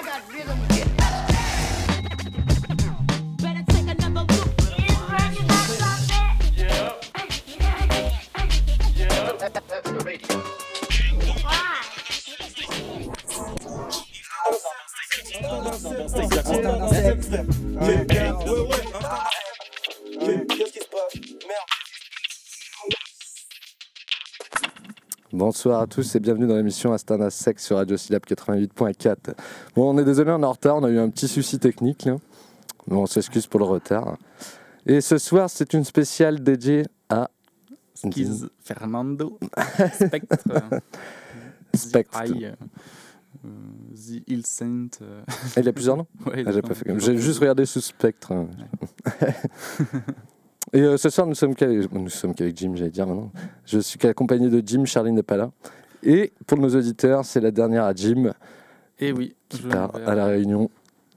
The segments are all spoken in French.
Stay stuck on that step, step, step, step, step, Yeah. Yeah. step, step, step, step, step, step, step, step, step, step, step, step, step, step, step, step Bonsoir à tous et bienvenue dans l'émission Astana Sex sur Radio Syllab 88.4. Bon, on est désolé, on est en retard, on a eu un petit souci technique. Là. Bon, on s'excuse pour le retard. Et ce soir, c'est une spéciale dédiée à Skiz Fernando Spectre euh, Spectre. The euh, The Hill Saint euh, Il y a plusieurs noms ouais, Ah, J'ai plein pas de- fait comme- J'ai juste regardé sous Spectre. hein. Et euh, ce soir, nous sommes qu'avec nous sommes qu'avec Jim, j'allais dire maintenant. Je suis accompagné de Jim, Charlie n'est pas là. Et pour nos auditeurs, c'est la dernière à Jim Et oui, qui part à la Réunion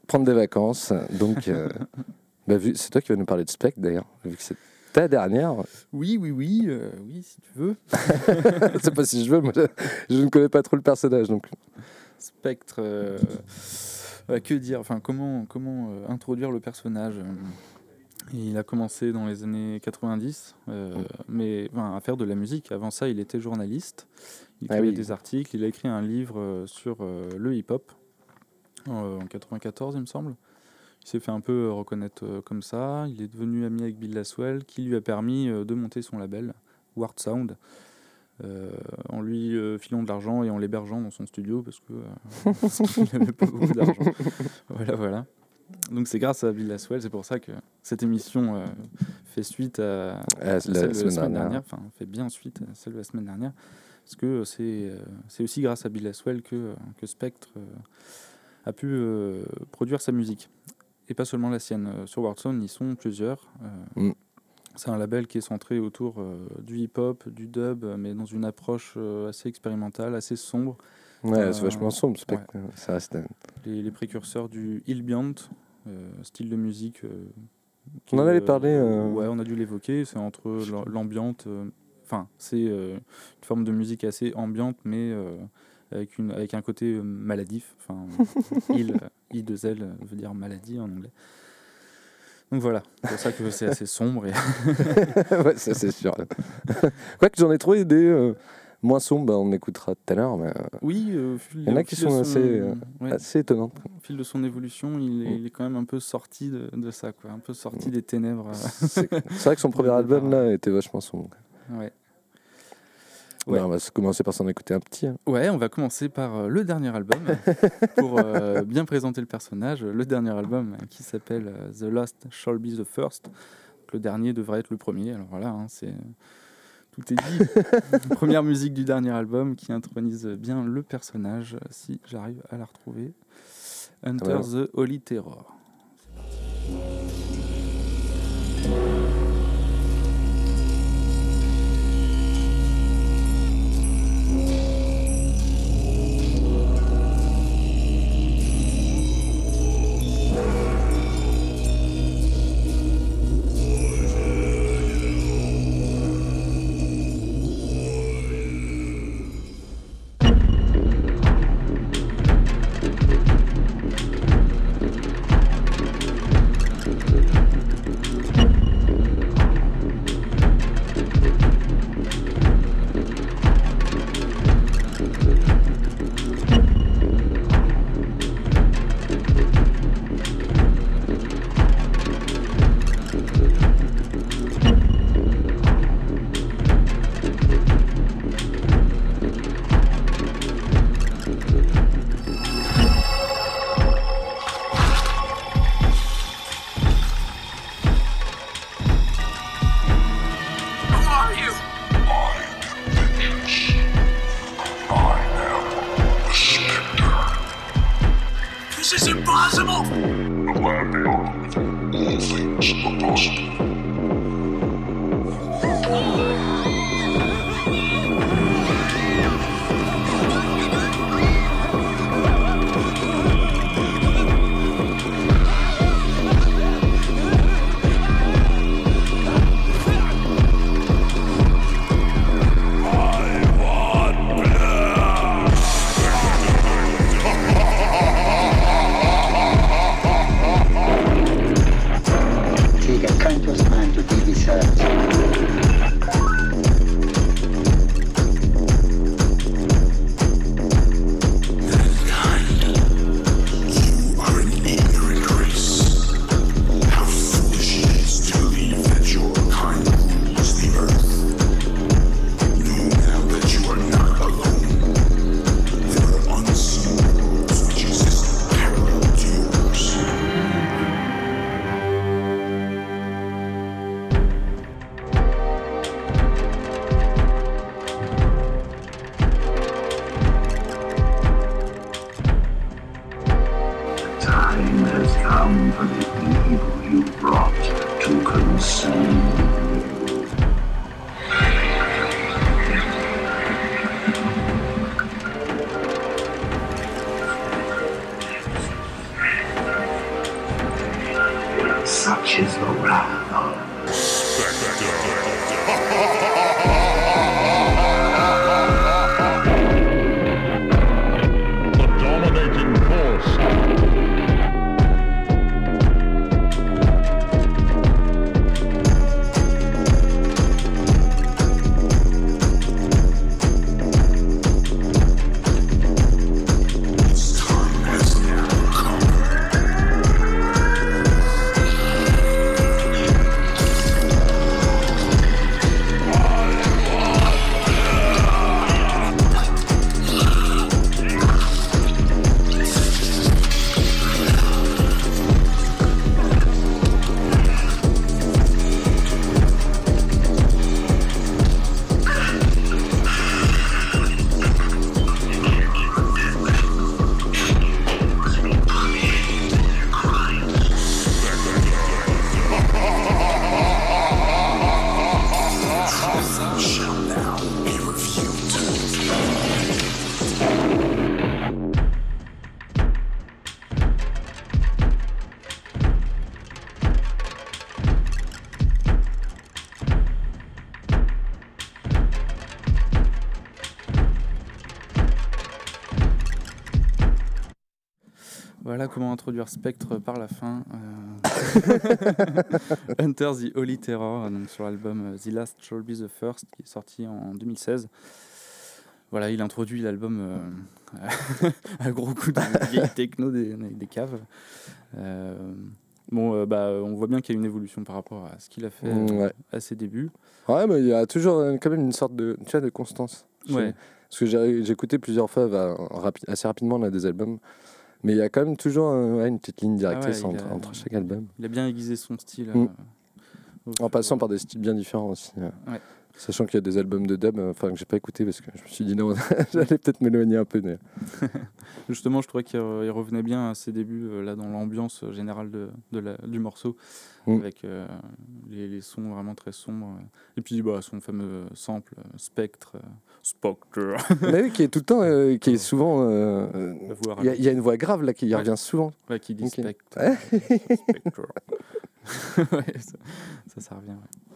prendre des vacances. Donc, euh, bah, vu- c'est toi qui vas nous parler de Spectre d'ailleurs, vu que c'est ta dernière. Oui, oui, oui, euh, oui, si tu veux. c'est pas si je veux, moi je, je ne connais pas trop le personnage donc. Spectre. euh, bah, que dire Enfin, comment, comment euh, introduire le personnage euh, Il a commencé dans les années 90, euh, mais enfin, à faire de la musique. Avant ça, il était journaliste. Il Ah écrivait oui. des articles. Il a écrit un livre euh, sur euh, le hip-hop euh, en 94, il me semble. Il s'est fait un peu reconnaître comme ça. Il est devenu ami avec Bill Laswell, qui lui a permis de monter son label, Ward Sound, en lui filant de l'argent et en l'hébergeant dans son studio parce que parce qu'il n'avait pas beaucoup d'argent. voilà, voilà. Donc c'est grâce à Bill Laswell, c'est pour ça que cette émission euh, fait suite à, la celle de semaine dernière. enfin fait bien suite à celle de la semaine dernière, parce que c'est euh, c'est aussi grâce à Bill Laswell que, que Spectre euh, a pu euh, produire sa musique. Et pas seulement la sienne. Euh, Sur Wardson, ils sont plusieurs. Euh, Mm. C'est un label qui est centré autour euh, du hip-hop, du dub, euh, mais dans une approche euh, assez expérimentale, assez sombre. Ouais, Euh, c'est vachement sombre Spectre. Ça reste. un- Les, les précurseurs du Hillbiant, euh, style de musique. euh, On en avait euh, parlé, euh, Ouais, on a dû l'évoquer. C'est entre l'am- l'ambiante. euh, Enfin, c'est euh, une forme de musique assez ambiante, mais euh, avec, une, avec un côté euh, maladif. Enfin, il, I de L euh, veut dire maladie en anglais. Donc voilà, c'est pour ça que c'est assez sombre. Et... ouais, ça c'est sûr. Quoique j'en ai trouvé des euh, moins sombres, bah, on écoutera tout à l'heure, mais euh, Oui, euh, au fil- Il y en a qui sont son- assez, euh, ouais, assez étonnantes. au fil de son évolution, il est, Mm. il est quand même un peu sorti de, de ça, quoi, un peu sorti des ténèbres. euh, C'est c'est vrai que son premier album là était vachement sombre. ouais. Ouais. Bah, on va commencer par s'en écouter un petit. hein. Ouais, on va commencer par le dernier album pour euh, bien présenter le personnage. Le dernier album qui s'appelle The Last Shall Be the First. Le dernier devrait être le premier. Alors voilà, hein, c'est tout est dit. Première musique du dernier album qui intronise bien le personnage. Si j'arrive à la retrouver, Hunter the Holy Terror. This Voilà introduire Spectre par la fin. euh. Hunter the Holy Terror, donc sur l'album euh, The Last Shall Be the First, qui est sorti en 2016. Voilà, il introduit l'album euh, à gros coup de vieille techno des, des caves. Bon, euh, bah, on voit bien qu'il y a une évolution par rapport à ce qu'il a fait Mm, ouais. à ses débuts. Ouais, mais il y a toujours euh, quand même une sorte de, tu vois, de constance. Ouais. Parce que j'ai j'ai écouté plusieurs fois bah, rapi- assez rapidement là, des albums. Mais il y a quand même toujours ouais, une petite ligne directrice Ah ouais, il entre, a- entre chaque album. Il a bien aiguisé son style. Mm. euh, En passant par des styles bien différents aussi. euh. Ouais. Sachant qu'il y a des albums de dub, euh, enfin que j'ai pas écouté parce que je me suis dit non, j'allais peut-être m'éloigner un peu. Mais... Justement, je trouvais qu'il re- il revenait bien à ses débuts, euh, là, dans l'ambiance euh, générale de, de la- du morceau, Mm. avec euh, les, les sons vraiment très sombres. Et puis, bah, son fameux sample, Spectre, Spectre. mais oui, qui est tout le temps, euh, qui est souvent. euh, Il y, a- il y a une voix grave là qui Ouais. revient souvent. Ouais, qui dit. Spectre. Ouais. Spectre. Ouais, ça, ça, ça revient. ouais.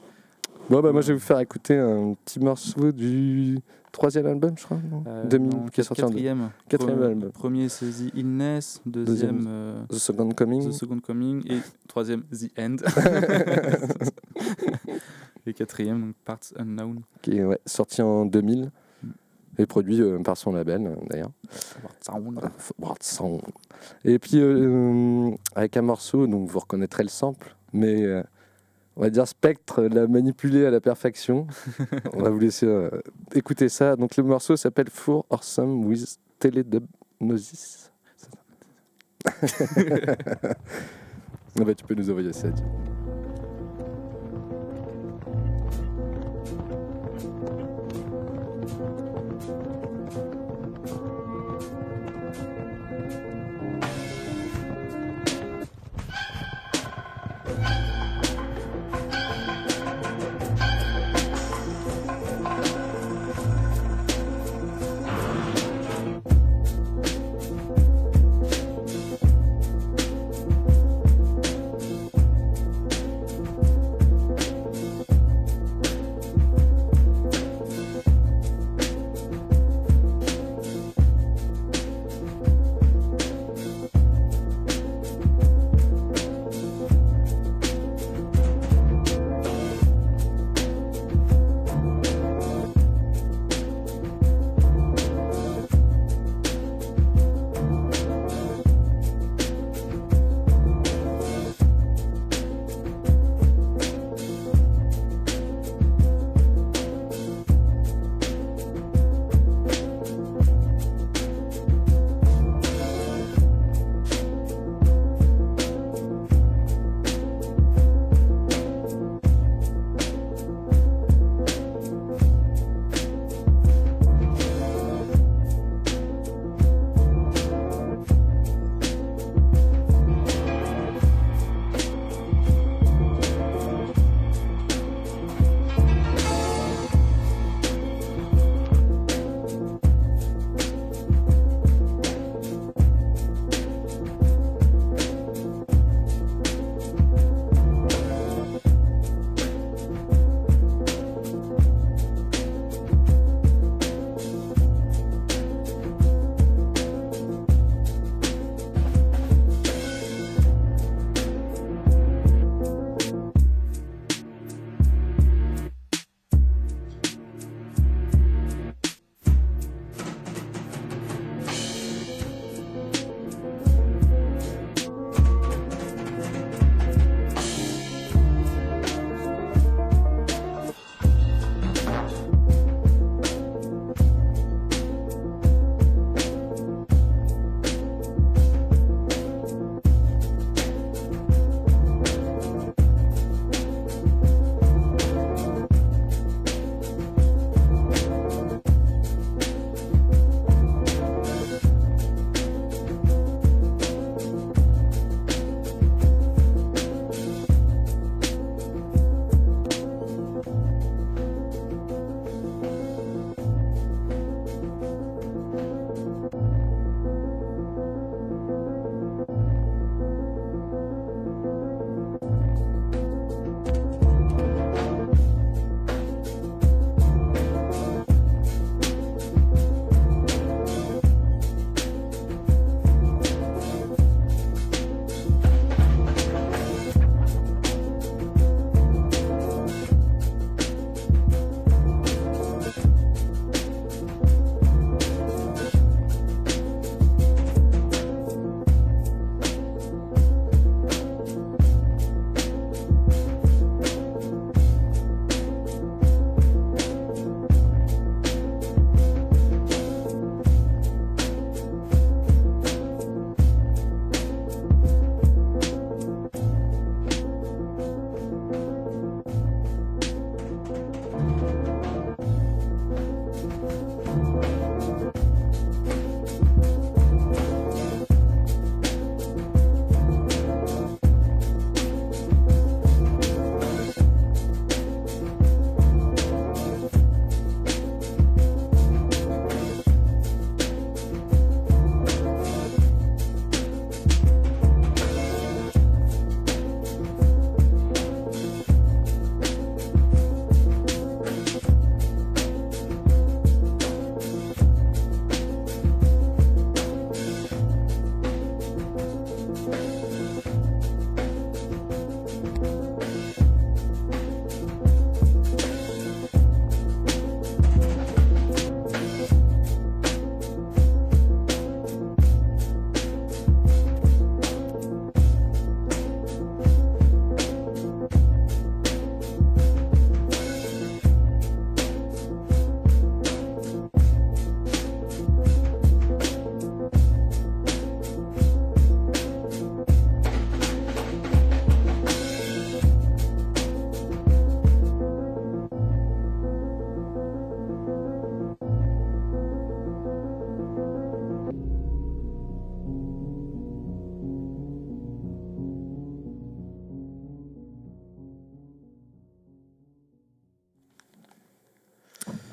Bon, bah moi je vais vous faire écouter un petit morceau du troisième album, je crois, non Euh, 2000, non, qui est sorti en quatrième. Quatrième Pre- album. Premier, c'est The Illness. Deuxième, euh, The Second Coming. The Second Coming. Et troisième, The End. et quatrième, donc Parts Unknown. qui est ouais, sorti en 2000 et produit euh, par son label euh, d'ailleurs. Sound. Et puis euh, avec un morceau, donc vous reconnaîtrez le sample, mais euh, on va dire Spectre l'a manipulé à la perfection. on va vous laisser euh, écouter ça. Donc le morceau s'appelle Four Awesome with Teledubnosis. Ah bah, tu peux nous envoyer ça. Dieu.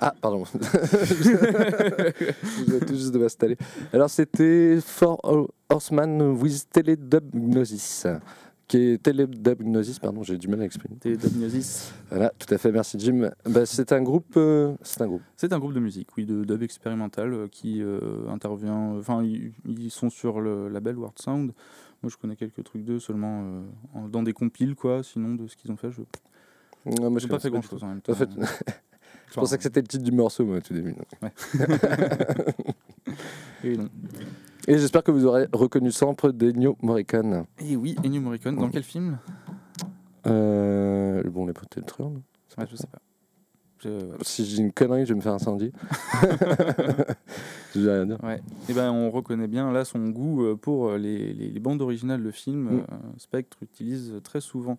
Ah, pardon. Je viens tout juste de m'installer. Alors, c'était For Horseman with Teledubgnosis. Qui est Teledubgnosis, pardon, j'ai du mal à exprimer. T'es Dubgnosis. Voilà, tout à fait, merci Jim. Bah, c'est un groupe. euh, c'est un groupe. C'est un groupe de musique, oui, de dub expérimental euh, qui euh, intervient. Enfin, ils, sont sur le label Word Sound. Moi, je connais quelques trucs d'eux seulement en- dans des compiles, quoi. Sinon, de ce qu'ils ont fait, je Non, moi, n'ai je pas fait grand du chose en même temps. En fait, je pensais que c'était le titre du morceau, moi, au tout début. Et. Et j'espère que vous aurez reconnu Sample d'Ennio Morricone. Et oui, Ennio Morricone, dans quel film? Euh, bon, les potes, le truand. Ouais, Je sais pas. Je-. Si j'ai une connerie, je vais me faire incendier. je rien dire. Ouais. Et ben, on reconnaît bien là son goût euh, pour euh, les, les- les bandes originales de films. Mm. Euh, Spectre utilise très souvent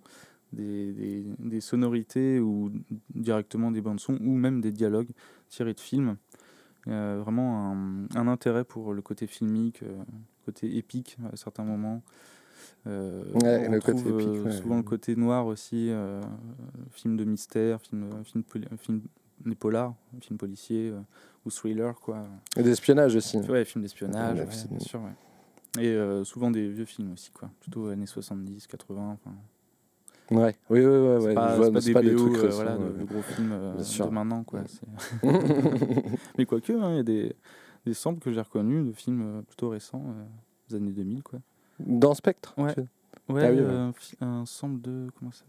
des, des- des sonorités ou directement des bandes son ou même des dialogues tirés de films. Euh, vraiment un, un intérêt pour le côté filmique, euh, côté épique à certains moments. Euh, Ouais, on le côté retrouve, épique, euh, ouais. souvent le côté noir aussi, euh, film de mystère, film, film, film des polars, film policier ou thriller quoi. Et d'espionnage aussi. Ouais, film d'espionnage, Ouais, bien sûr, ouais. Et souvent des vieux films aussi, quoi. Plutôt années 70, 80. enfin. Ouais, oui, oui, ouais, c'est ouais. pas, vois, c'est pas des pas des BO, trucs euh, récents, voilà, de, de gros films euh, de maintenant, quoi. Mais quoique, hein, il y a des, des samples que j'ai reconnus de films euh, plutôt récents, euh, des années 2000, quoi. Dans Spectre Ouais. tu- Ouais, Ah oui, euh, un un sample de... Comment ça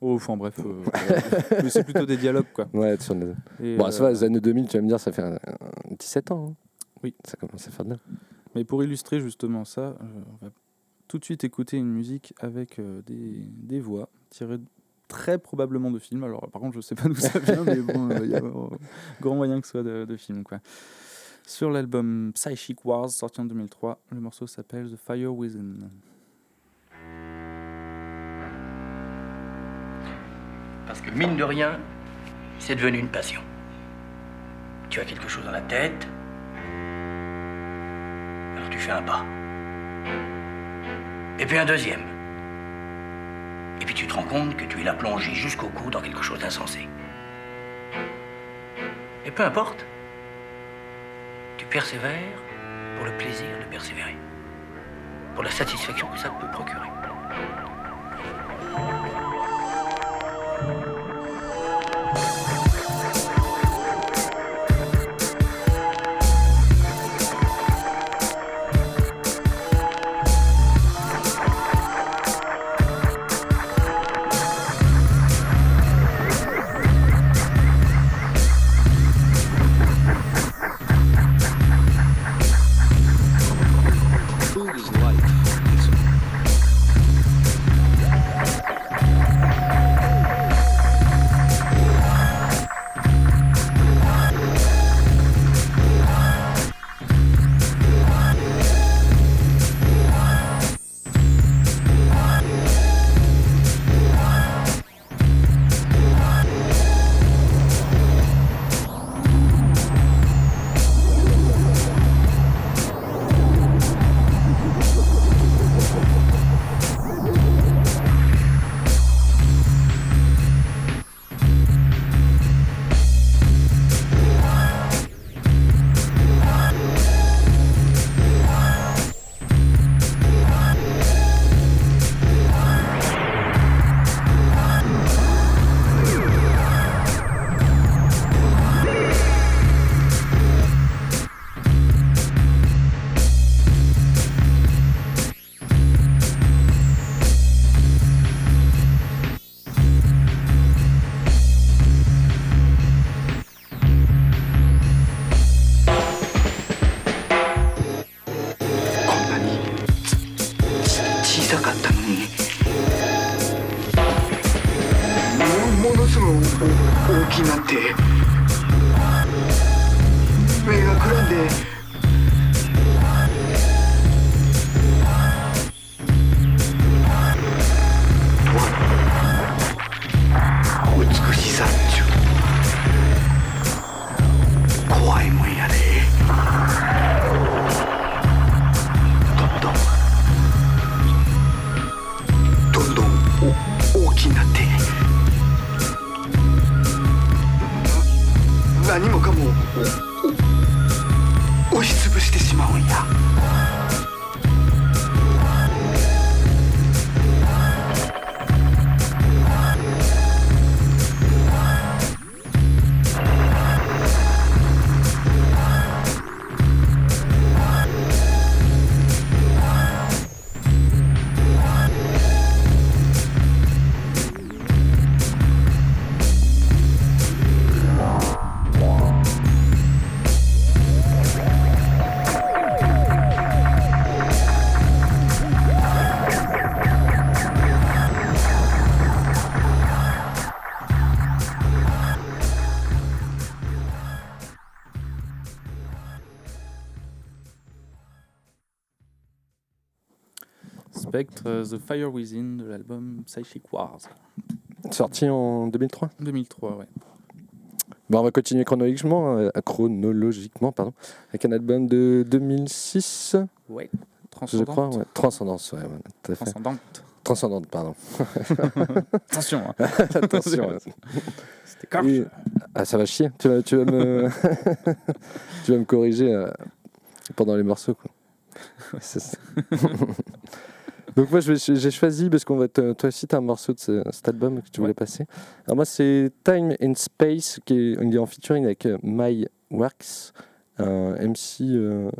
Oh, enfin bref, euh, euh, c'est plutôt des dialogues, quoi. Ouais, sur les... Et, Bon, ça euh, va, les années 2000, tu vas me dire, ça fait un- un 17 ans. hein. Oui. Ça commence à faire bien. Mais pour illustrer justement ça, euh, on va tout de suite écouter une musique avec euh, des, des voix tirées très probablement de films. Alors par contre, je sais pas d'où ça vient, mais bon, euh, il y a euh, grand moyen que ce soit de, de films. Quoi. Sur l'album Psychic Wars, sorti en 2003, le morceau s'appelle The Fire Within. Parce que mine de rien, c'est devenu une passion. Tu as quelque chose dans la tête, alors tu fais un pas. Et puis un deuxième. Et puis tu te rends compte que tu l'as plongé jusqu'au cou dans quelque chose d'insensé. Et peu importe, tu persévères pour le plaisir de persévérer. Pour la satisfaction que ça peut procurer. Euh, The Fire Within de l'album Psychic Wars. Sorti en 2003. 2003, ouais. Bon, on va continuer chronologiquement, euh, chronologiquement pardon, avec un album de 2006, Ouais. je crois. Transcendante. ouais. Transcendance, ouais, voilà, tout à fait. Transcendante. Transcendante, pardon. Attention, hein. Attention. ouais. C'était corche. Et- Ah, ça va chier. Tu vas, tu vas me, tu vas me corriger euh, pendant les morceaux, quoi. C'est ça. Donc moi, j'ai choisi parce qu'on va te- toi aussi, tu un morceau de ce- cet album que tu voulais Ouais. passer. Alors moi, c'est Time and Space qui est, est en featuring avec euh, My Wax, un MC euh,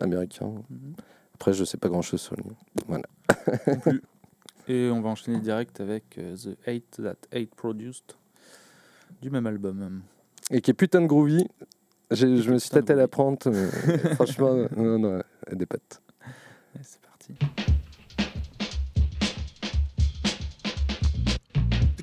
américain. Mhm. Après, je sais pas grand chose sur lui. Voilà. Et on va enchaîner direct avec euh, The Hate That Hate Produced du même album. Et qui est putain de groovy. Je me suis tâté à la prendre, mais franchement, non, non, elle des pattes. C'est parti.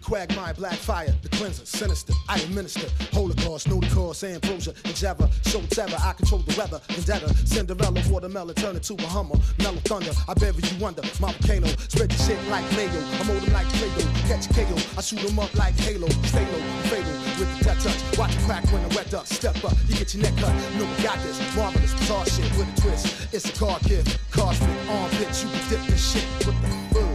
Quagmire, black fire, the cleanser, sinister. I administer Holocaust, no the cause, ambrosia, Java. Show terror, I control the weather. Vendetta, Cinderella, watermelon, turn it to a hummer. Mellow thunder, I bury you under my volcano. Spread the shit like mayo. I mold them like Play-Doh. Catch KO, I shoot them up like Halo. Stay low, fatal with the death touch. Watch it crack when the wet up. Step up, you get your neck cut. Know we got this. Marvelous, bizarre shit with a twist. It's a car gift. Cosmic armpit, you can dip this shit with the food.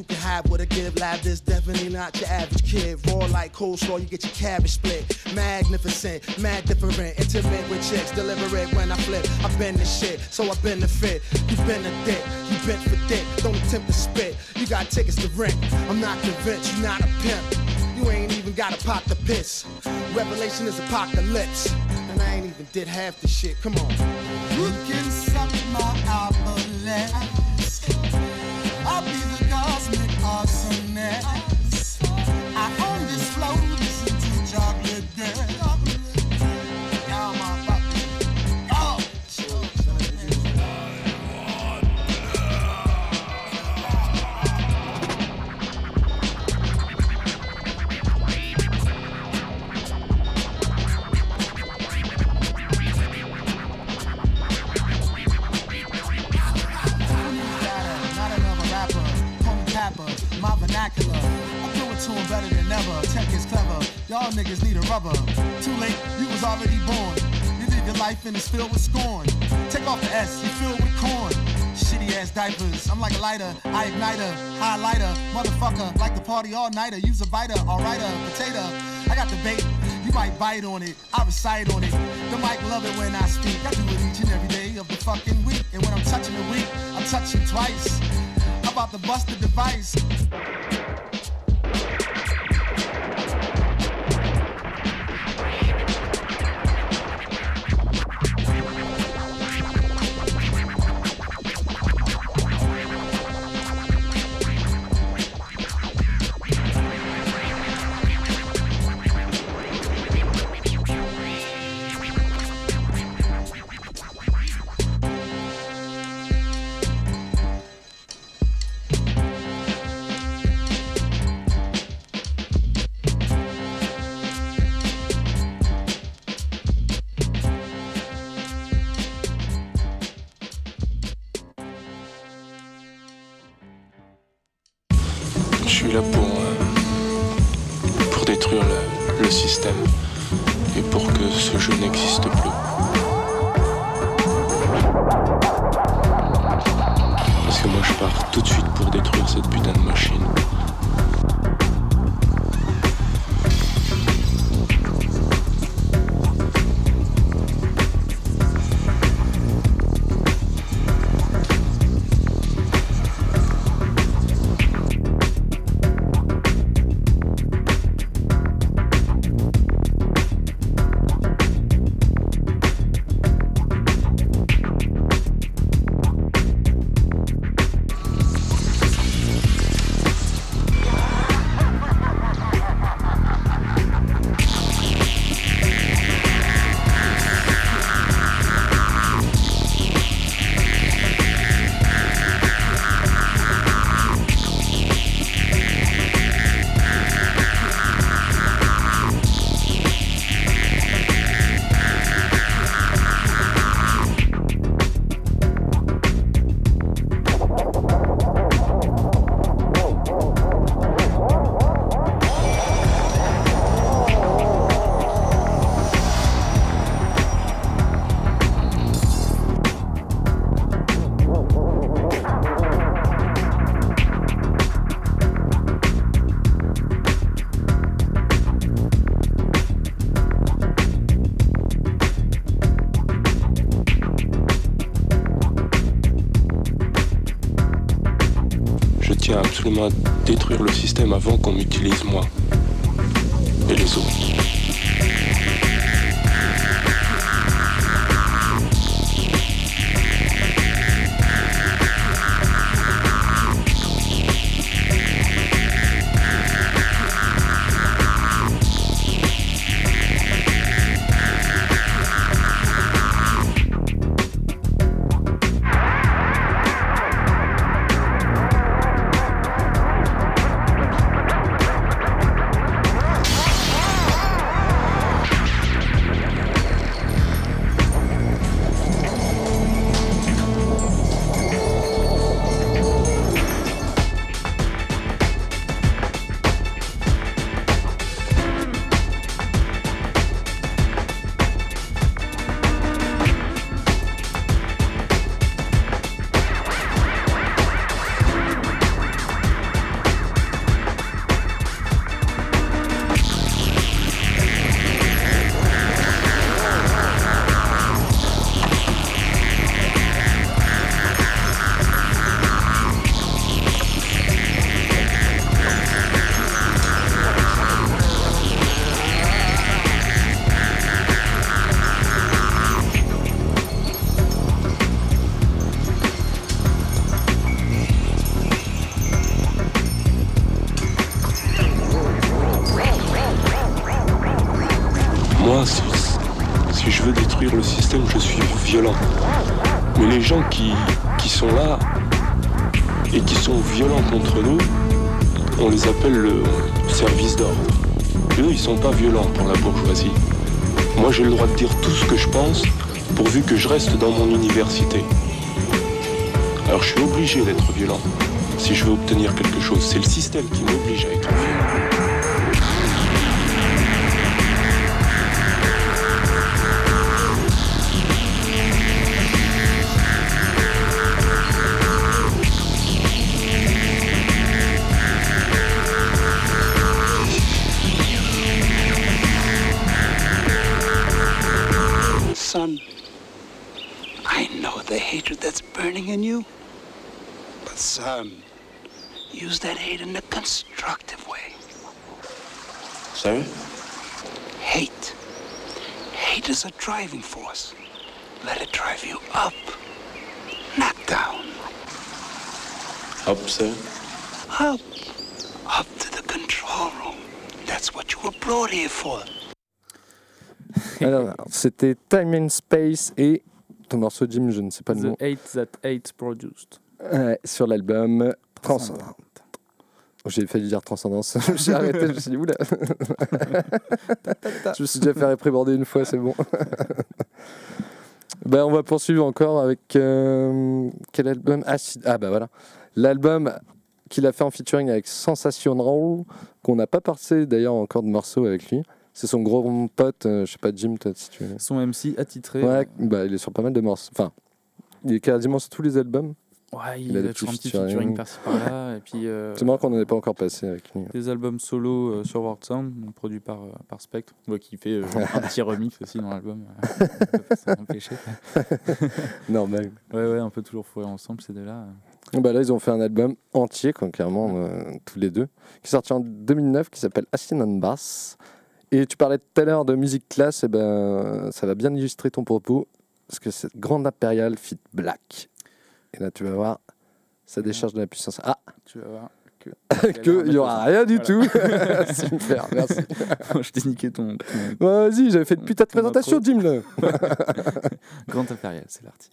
You can have what I give. Lab this definitely not your average kid. Raw like coleslaw, you get your cabbage split. Magnificent, mad different, intimate with chicks. Deliver it when I flip. I've been the shit, so I've been the fit. You been a dick, you bent for dick. Don't attempt to spit. You got tickets to rent. I'm not convinced, you not a pimp. You ain't even gotta pop the piss. Revelation is apocalypse. And I ain't even did half the shit. Come on. job niggas need a rubber. Too late, you was already born. You live your life and it's filled with scorn. Take off the S, you filled with corn. Shitty ass diapers, I'm like a lighter, I ignite her, highlighter, motherfucker, like the party all nighter. Use a biter, alrighter, potato. I got the bait, you might bite on it, I recite on it. The mic love it when I speak. I do it each and every day of the fucking week. And when I'm touching the week, I'm touching twice. I'm about to bust the device. Moi je pars tout de suite pour détruire cette putain de machine. Absolument détruire le système avant qu'on m'utilise moi et les autres. Si, si je veux détruire le système, je suis violent. Mais les gens qui, qui sont là et qui sont violents contre nous, on les appelle le service d'ordre. Eux, ils sont pas violents pour la bourgeoisie. Moi, j'ai le droit de dire tout ce que je pense, pourvu que je reste dans mon université. Alors, je suis obligé d'être violent si je veux obtenir quelque chose. C'est le système qui m'oblige à être violent. In you. But son, use that hate in a constructive way. Sérieux Hate. Hate is a driving force. Let it drive you up, not down. Up, sérieux Up. Up to the control room. That's what you were brought here for. Alors, c'était Time and Space et ton morceau, Jim, je ne sais pas le nom, The Hate That Hate Produced. Ouais, sur l'album Transcendance. J'ai failli dire Transcendance. J'ai arrêté, je me suis dit, oula. je me suis déjà fait réprimander une fois, c'est bon. ben, on va poursuivre encore avec. euh, quel album? Ah, si- ah, bah voilà. L'album qu'il a fait en featuring avec Sensation Roll, qu'on n'a pas passé d'ailleurs encore de morceaux avec lui. C'est son gros pote, euh, je sais pas, Jim, peut-être si tu veux. Son MC attitré. Ouais, bah, il est sur pas mal de morceaux. Enfin, il est quasiment sur tous les albums. Ouais, il, Il a des toujours un petit featuring par-ci par-là. euh, C'est marrant qu'on n'en ait pas encore passé avec lui. des albums solo euh, sur World Sound, produits par, euh, par Spectre, ouais, qui fait euh, un petit remix aussi dans l'album. on. Normal. Ouais, ouais, un peu toujours fourré ensemble, ces deux-là. Bah là, ils ont fait un album entier, quoi, clairement, tous les deux, qui est sorti en 2009, qui s'appelle Astin and Bass. Et tu parlais tout à l'heure de musique classe, et ben, ça va bien illustrer ton propos, parce que c'est Grande Impériale fit Black. Et là, tu vas voir, ça décharge de la puissance. Ah, Tu vas voir que. qu'il n'y aura rien du Voilà. tout. Super, merci. Je t'ai niqué ton, ton Ouais, Vas-y, j'avais fait une putain de présentation, dis-le. Grand Impérial, c'est l'artiste.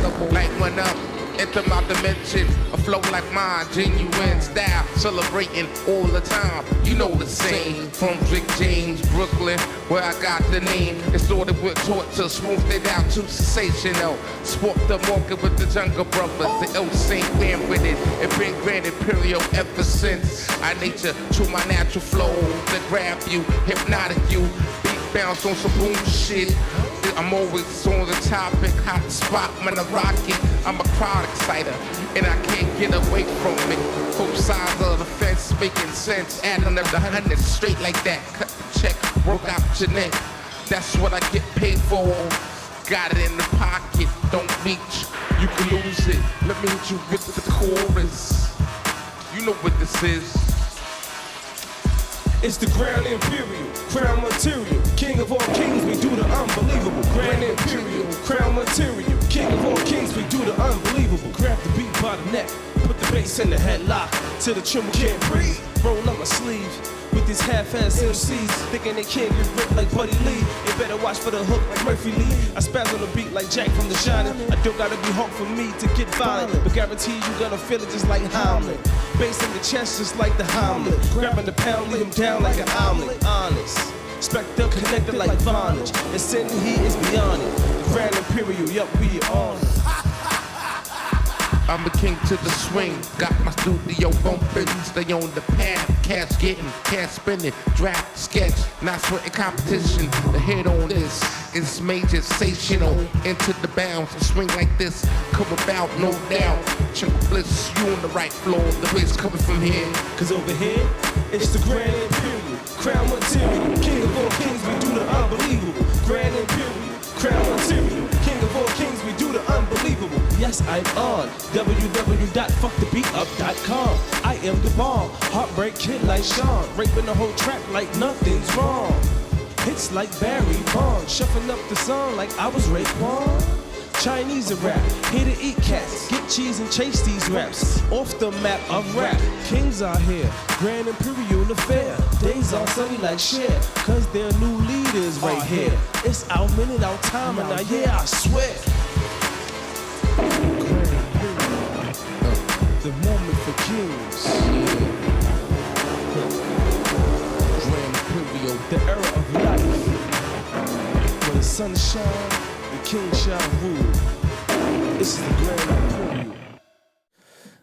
Incredible. Light one up. Enter my dimension. A flow like mine. Genuine style. Celebrating all the time. You know the same. From Rick James, Brooklyn, where I got the name. It started with torture. Smoothed it out to sensational. Sport the market with the Jungle Brothers. The old Saint ran with it. It been Grand Imperial ever since. I nature to my natural flow. To grab you, hypnotic you. Beat bounce on some boom shit. I'm always on the topic, hot spot when I rock it. I'm a crowd exciter, and I can't get away from it. Both sides of the fence making sense. Adding up the hundreds straight like that. Cut the check, broke out your neck. That's what I get paid for. Got it in the pocket, don't reach. You can lose it. Let me hit you with the chorus. You know what this is. It's the Grand Imperial, crown material, king of all kings, we do the unbelievable. Grand Imperial, crown material, king of all kings, we do the unbelievable. Grab the beat by the neck, put the bass in the headlock, till the tremble can't breathe. Roll up my sleeves with these half-ass MCs, thinking they can't get ripped like Buddy Lee. They better watch for the hook like Murphy Lee. I spaz on the beat like Jack from The Shining. I don't gotta be Hulk for me to get violent, but guarantee you gonna feel it just like Hamlet. Bass in the chest just like the Hamlet. Grabbing the pound, leave him down like an omelet. Honest. Spectre connected like Vonage. And sitting he is beyond it. The Grand Imperial, yup, we are on it. I'm a king to the swing. Got my studio bumping. Stay on the path. Cash getting, cash spinning. Draft, sketch, not sweating competition. The head on this is major sensational. Into the bounds. A swing like this come about, no doubt. Check bliss, you on the right floor. The place coming from here. Cause over here, it's the Grand Imperial, crown material, king of all kings, Yes, I'm on www.fuckthebeatup.com. I am the bomb, heartbreak kid like Sean, raping the whole track like nothing's wrong. Hits like Barry Bonds, shuffling up the song like I was Raekwon. Chinese a rap, here to eat cats, get cheese and chase these raps. Off the map of rap, kings are here, Grand Imperial affair. Days are sunny like Cher, cause they're new leaders right here. It's our minute, our time, and I, yeah, I swear. The king shall rule. This is the Grand Imperial.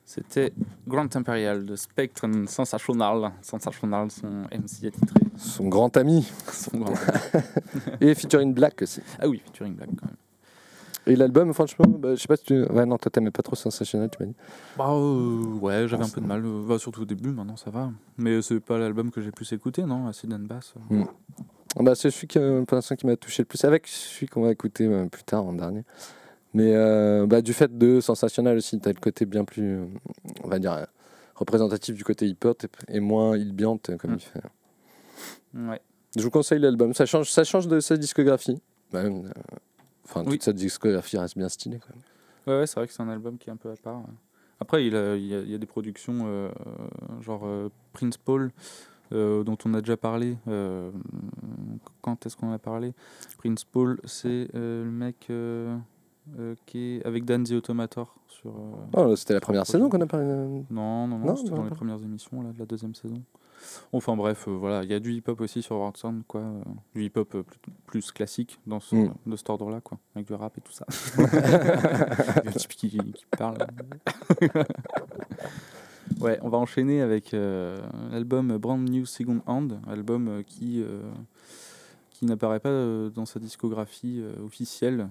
C'était Grand Imperial de Spectre Sensational. Sensational, son MC attitré. Son grand ami. Son grand- Et featuring Black aussi. Ah oui, featuring Black quand même. Et l'album, franchement, bah, je sais pas si tu. Ouais, non, toi, t'aimais pas trop Sensationnel, tu m'as dit. Bah euh, ouais, j'avais un peu de mal, euh, bah, surtout au début, maintenant ça va. Mais c'est pas l'album que j'ai plus écouté, non Acid and Bass. euh. Ah Bah, c'est celui qui, euh, pour l'instant, qui m'a touché le plus, avec celui qu'on va écouter euh, plus tard, en dernier. Mais euh, bah, du fait de Sensationnel aussi, t'as le côté bien plus, euh, on va dire, euh, représentatif du côté hip-hop et moins ilbiant euh, comme Mm. il fait. Ouais. Je vous conseille l'album. Ça change, ça change de sa discographie. Bah, euh, Enfin, toute Oui. sa discographie reste bien stylée. Même. Ouais, ouais, c'est vrai que c'est un album qui est un peu à part. ouais. Après, il, a- il y, a, il y a des productions euh, genre euh, Prince Paul, euh, dont on a déjà parlé. quand est-ce qu'on en a parlé? Prince Paul, c'est le mec qui est avec Dan the Automator. Sur, Oh, c'était la première saison qu'on a parlé. Non, non, non, Non, c'était dans les premières émissions là, de la deuxième saison. Enfin bref, euh, voilà, il y a du hip-hop aussi sur World Sound, quoi. euh, du hip-hop euh, plus, classique dans ce, Mm. de cet ordre-là, quoi. Avec du rap et tout ça. le type qui, qui parle. ouais, on va enchaîner avec euh, l'album Brand New Second Hand, album qui, euh, qui n'apparaît pas dans sa discographie euh, officielle.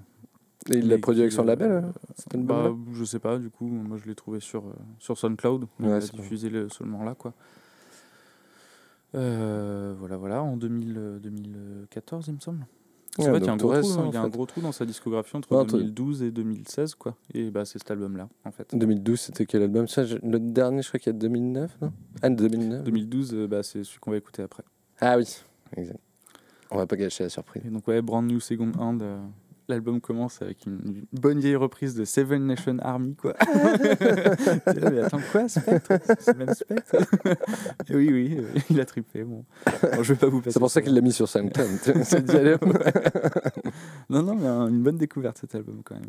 Et il l'a produit avec son label, euh, bah, Je sais pas, du coup, moi je l'ai trouvé sur, euh, sur SoundCloud. Il Ouais, a diffusé le- seulement là, quoi. Euh, voilà, voilà, en 2000, euh, 2014, il me semble. Ouais, vrai qu'il y a un gros trou, il y a un gros trou dans sa discographie entre Ouais, entre- 2012 et 2016, quoi. Et bah, c'est cet album-là, en fait. 2012, c'était quel album? Ça, je- Le dernier, je crois qu'il y a 2009, non? Ah, 2009 2012, euh, bah, c'est celui qu'on va écouter après. Ah oui, exact. On va pas gâcher la surprise. Et donc, ouais, Brand New Second Hand. euh, L'album commence avec une, bonne vieille reprise de Seven Nation Army, quoi. Là, mais attends, quoi, Spectre? Seven Spectre? Et Oui, oui, euh, il a trippé, bon. Bon, je vais pas vous passer C'est pour ça qu'il l'a mis sur SoundCloud. Non, non, mais un- une bonne découverte cet album quand même.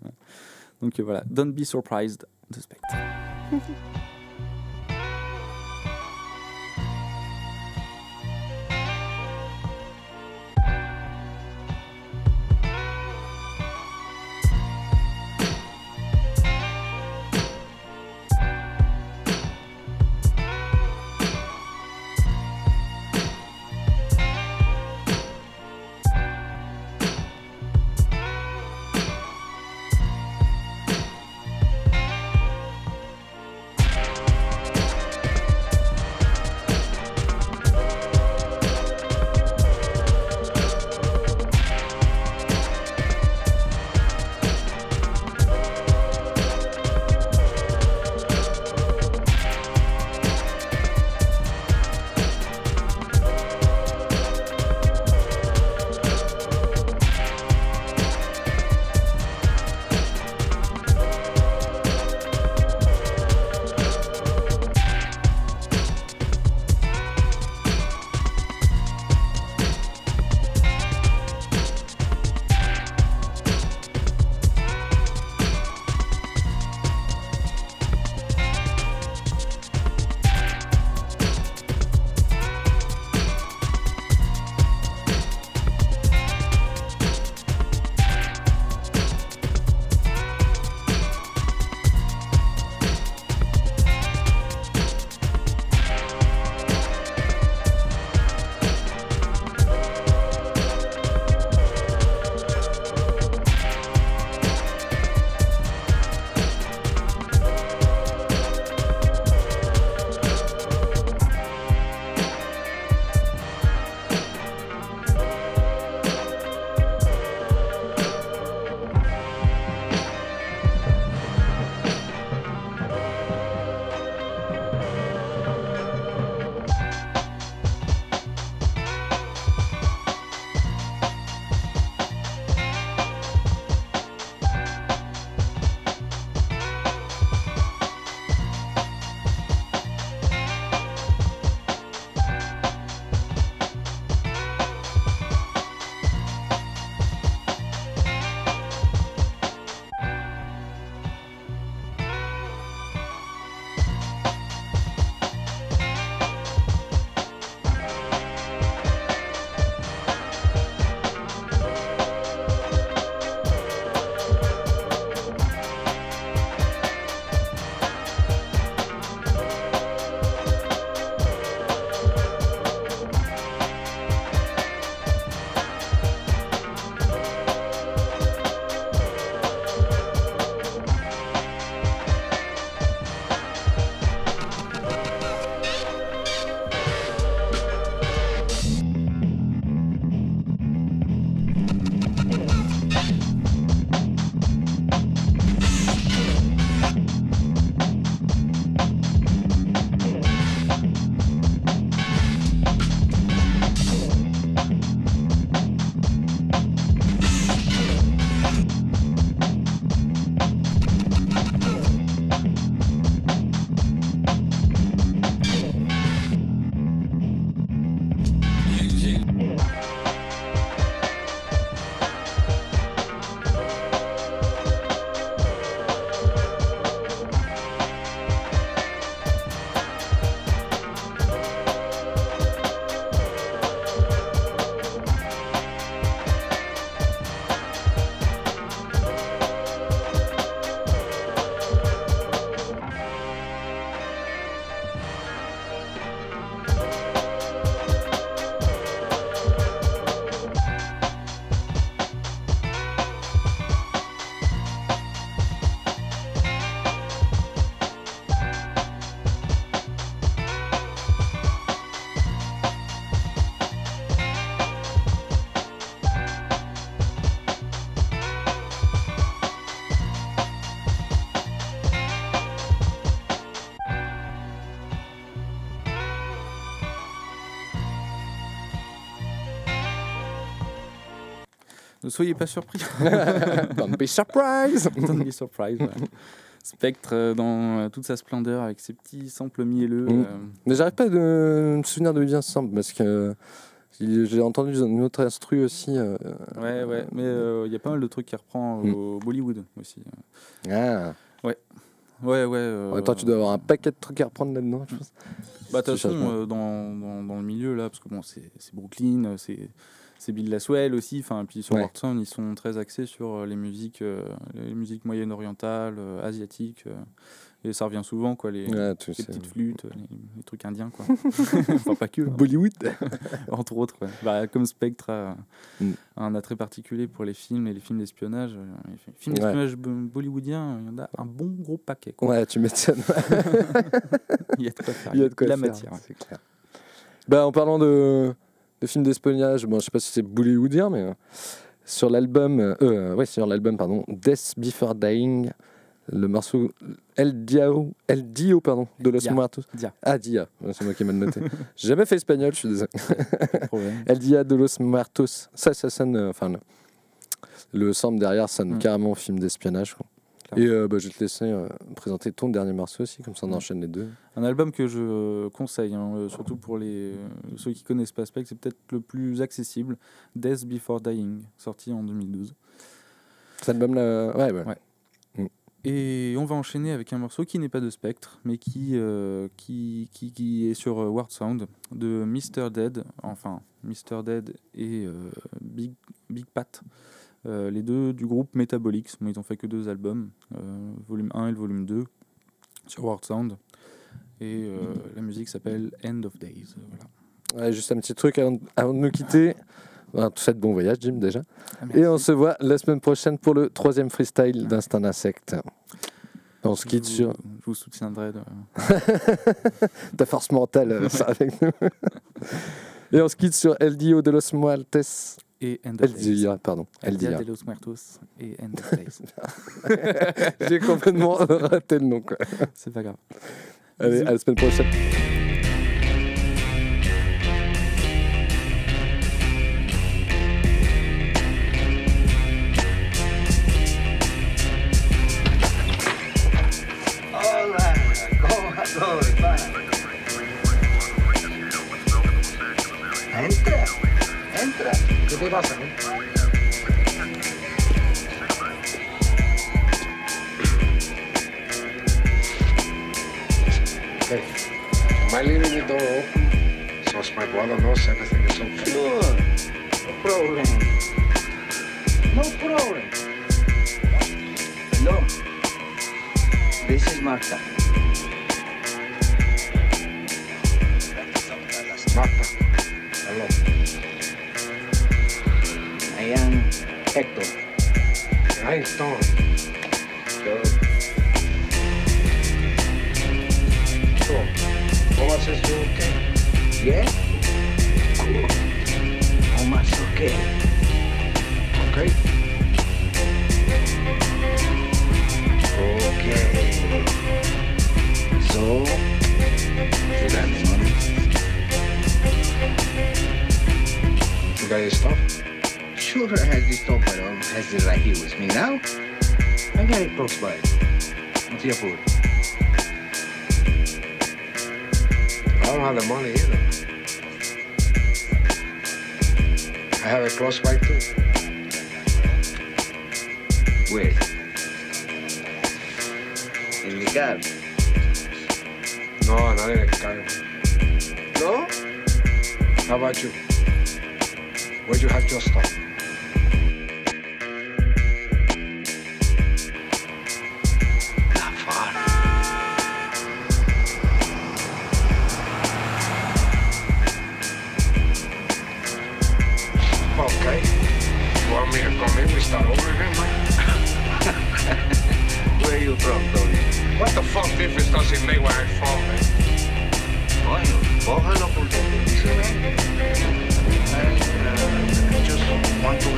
Donc euh, voilà, Don't Be Surprised de Spectre. Ne soyez pas surpris. Don't be surprised. Don't be surprised. ouais. Spectre euh, dans euh, toute sa splendeur avec ses petits samples mielleux. Mm. euh, Mais j'arrive pas de me souvenir de bien ensemble parce que j'ai entendu une autre instru aussi. euh, Ouais, ouais, mais euh, il y a pas mal de trucs qui reprend Mm. au Bollywood aussi. Ah. Ouais. Ouais, ouais. euh, En même temps, tu dois avoir un paquet de trucs à reprendre là-dedans, je pense. Bah, de toute façon, dans, dans, dans le milieu, là, parce que bon, c'est Brooklyn, c'est c'est Bill Laswell aussi, enfin, puis sur Ouais. Ils sont très axés sur euh, les musiques, euh, les musiques moyen-orientales, euh, asiatiques, et ça revient souvent, quoi, les, petites flûtes, les, les trucs indiens, quoi. enfin, pas que. hein. Bollywood. Entre autres, ouais. Bah, comme Spectre a, Mm. un attrait particulier pour les films et les films d'espionnage. Les films d'espionnage bo- bollywoodiens, il y en a un bon gros paquet. Quoi. Ouais, tu m'étonnes. Il y a de quoi faire. Il y a de quoi la faire, matière. c'est clair. Bah, en parlant de, de films d'espionnage, bon, je sais pas si c'est bollywoodien, mais euh, sur l'album, euh, euh, ouais, sur l'album, pardon, Death Before Dying, le morceau El Diao, El Dio, pardon, de Los. Muertos. Dia. Ah, Dia, c'est moi qui ai mal noté. J'ai jamais fait espagnol, je suis désolé. El Dia de Los Muertos. Ça, ça sonne, enfin, le, le sample derrière sonne Mm. carrément film d'espionnage. quoi. Et euh, bah, je vais te laisser euh, présenter ton dernier morceau aussi, comme ça on enchaîne les deux. Un album que je conseille, hein, euh, surtout pour les, ceux qui connaissent pas Spectre, c'est peut-être le plus accessible. Death Before Dying, sorti en 2012. Cet album-là, ouais, ouais. Ouais. Mm. Et on va enchaîner avec un morceau qui n'est pas de Spectre, mais qui, euh, qui, qui, qui est sur euh, Word Sound de Mr. Dead, enfin Mr. Dead et euh, Big, Big Pat, euh, les deux du groupe Metabolix. Bon, ils ont fait que deux albums, euh, volume 1 et le volume 2, sur Word Sound. Et euh, la musique s'appelle End of Days. Voilà. Ouais, juste un petit truc avant, avant de nous quitter. Ben, tout fait bon voyage, Jim, déjà. Ah, Et on se voit la semaine prochaine pour le troisième freestyle d'Instant Insect. On se quitte je, sur je vous soutiendrai. de- ta force mentale sera avec nous. Et on se quitte sur El Dio de los Muertes. Et End of El Days. Dia, pardon. El El Dia Dia. de los Muertos et End of Days. J'ai complètement raté le nom. C'est pas grave. Allez, à la semaine prochaine. thing.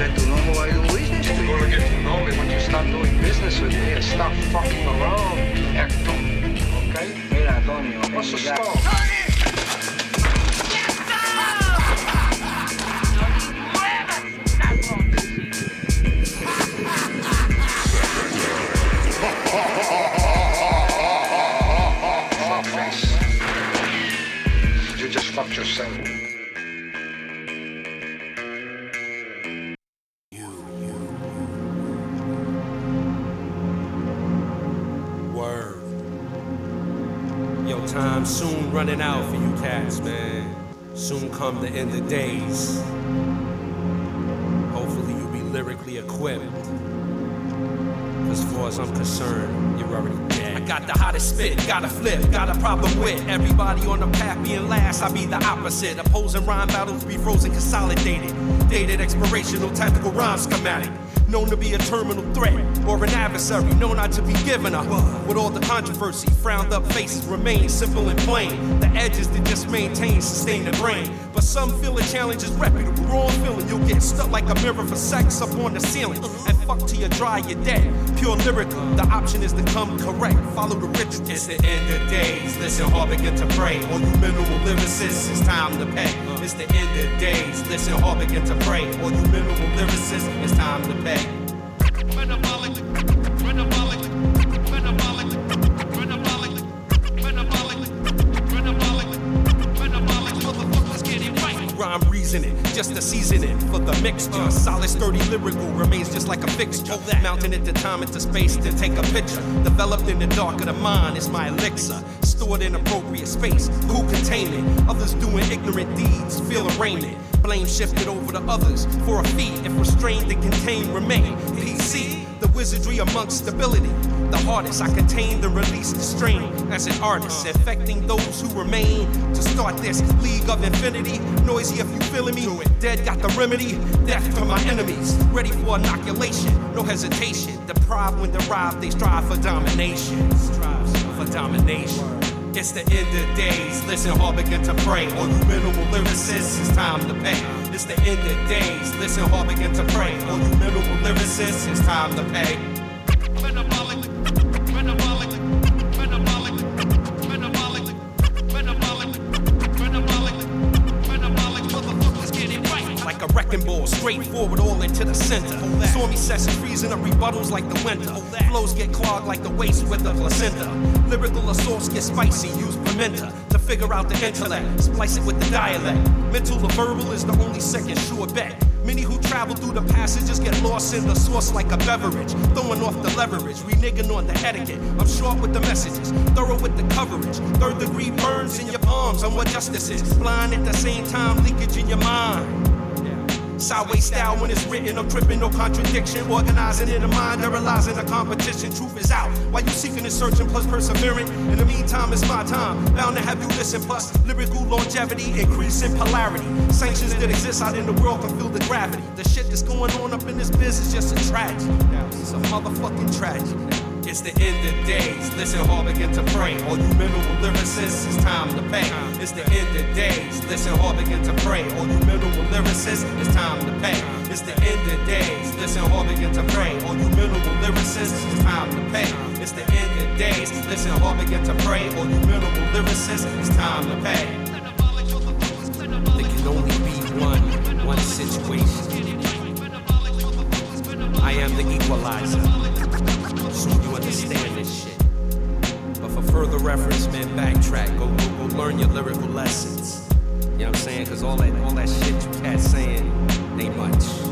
do. you. get to know me when you start doing business with me and stop fucking around, Hector. Okay? Mira, Antonio. What's the story? yourself. Running out for you cats, man. Soon come the end of days. Hopefully you'll be lyrically equipped. As far as I'm concerned, you're already dead. I got the hottest spit, got a flip, got a problem with everybody on the path being last. I be the opposite. Opposing rhyme battles be frozen, consolidated. Dated expirational tactical rhyme schematic. Known to be a terminal threat or an adversary, known not to be given up. With all the controversy, frowned up faces remain simple and plain. The edges that just maintain, sustain the brain. But some feel the challenge is reputable. Wrong feeling, you'll get stuck like a mirror for sex up on the ceiling. And fuck till you dry, you're dead. Pure lyrical, the option is to come correct. Follow the ritual. It's the end of days. Listen hard, begin to pray. All you minimal lyricists, it's time to pay. It's the end of days. Listen hard, begin to pray. All you minimal lyricists, it's time to pay. Rhyme reasoning, just a seasoning for the mixture. Uh. Solid, sturdy, lyrical remains just like a fixture. Mounting it to time into space to take a picture. Developed in the dark of the mind is my elixir. Stored in appropriate space, cool it? Others doing ignorant deeds, feel arraignment. Blame shifted over to others for a feat. If restrained and contained, remain PC. The wizardry amongst stability. The hardest I contained and released the strain as an artist, uh. affecting those who remain to start this league of infinity. Noisy if you feeling me. Dead got the remedy. Death to my enemies. Ready for inoculation. No hesitation. Deprived when derived, they strive for domination. Strives for domination. It's the end of days. Listen hard, begin to pray. All you minimal lyricists, it's time to pay. It's the end of days. Listen hard, begin to pray. All you minimal lyricists, it's time to pay. Like a wrecking ball, straightforward, all into the center. Stormy sessions, freezing up rebuttals like the winter. Flows get clogged like the waste with the placenta. Lyrical assaults get spicy, use pimenta to figure out the intellect. Splice it with the dialect. Mental or verbal is the only second sure bet. Many who travel through the passages get lost in the source like a beverage. Throwing off the leverage, reneging on the etiquette. I'm short with the messages, thorough with the coverage. Third degree burns in your palms on what justice is. Blind at the same time, leakage in your mind. Sideways style when it's written, I'm tripping, no contradiction. Organizing in the mind, realizing the competition. Truth is out. While you seeking and searching, plus persevering. In the meantime, it's my time. Bound to have you listen, plus lyrical longevity, increase in polarity. Sanctions that exist out in the world can feel the gravity. The shit that's going on up in this biz is just a tragedy. It's a motherfucking tragedy. It's the end of days. Listen hard, begin to pray. All you minimal lyricists, it's time to pay. It's the end of days. Listen hard, begin to pray. All you minimal lyricists, it's time to pay. It's the end of days. Listen hard, begin to pray. All you minimal lyricists, it's time to pay. It's the end of days. Listen hard, begin to pray. All you minimal lyricists, it's time to pay. There can only be one, one situation. I am the equalizer so you understand this shit. But for further reference, man, backtrack. Go, go, go learn your lyrical lessons. You know what I'm saying? Cause all that all that shit you cats saying ain't much.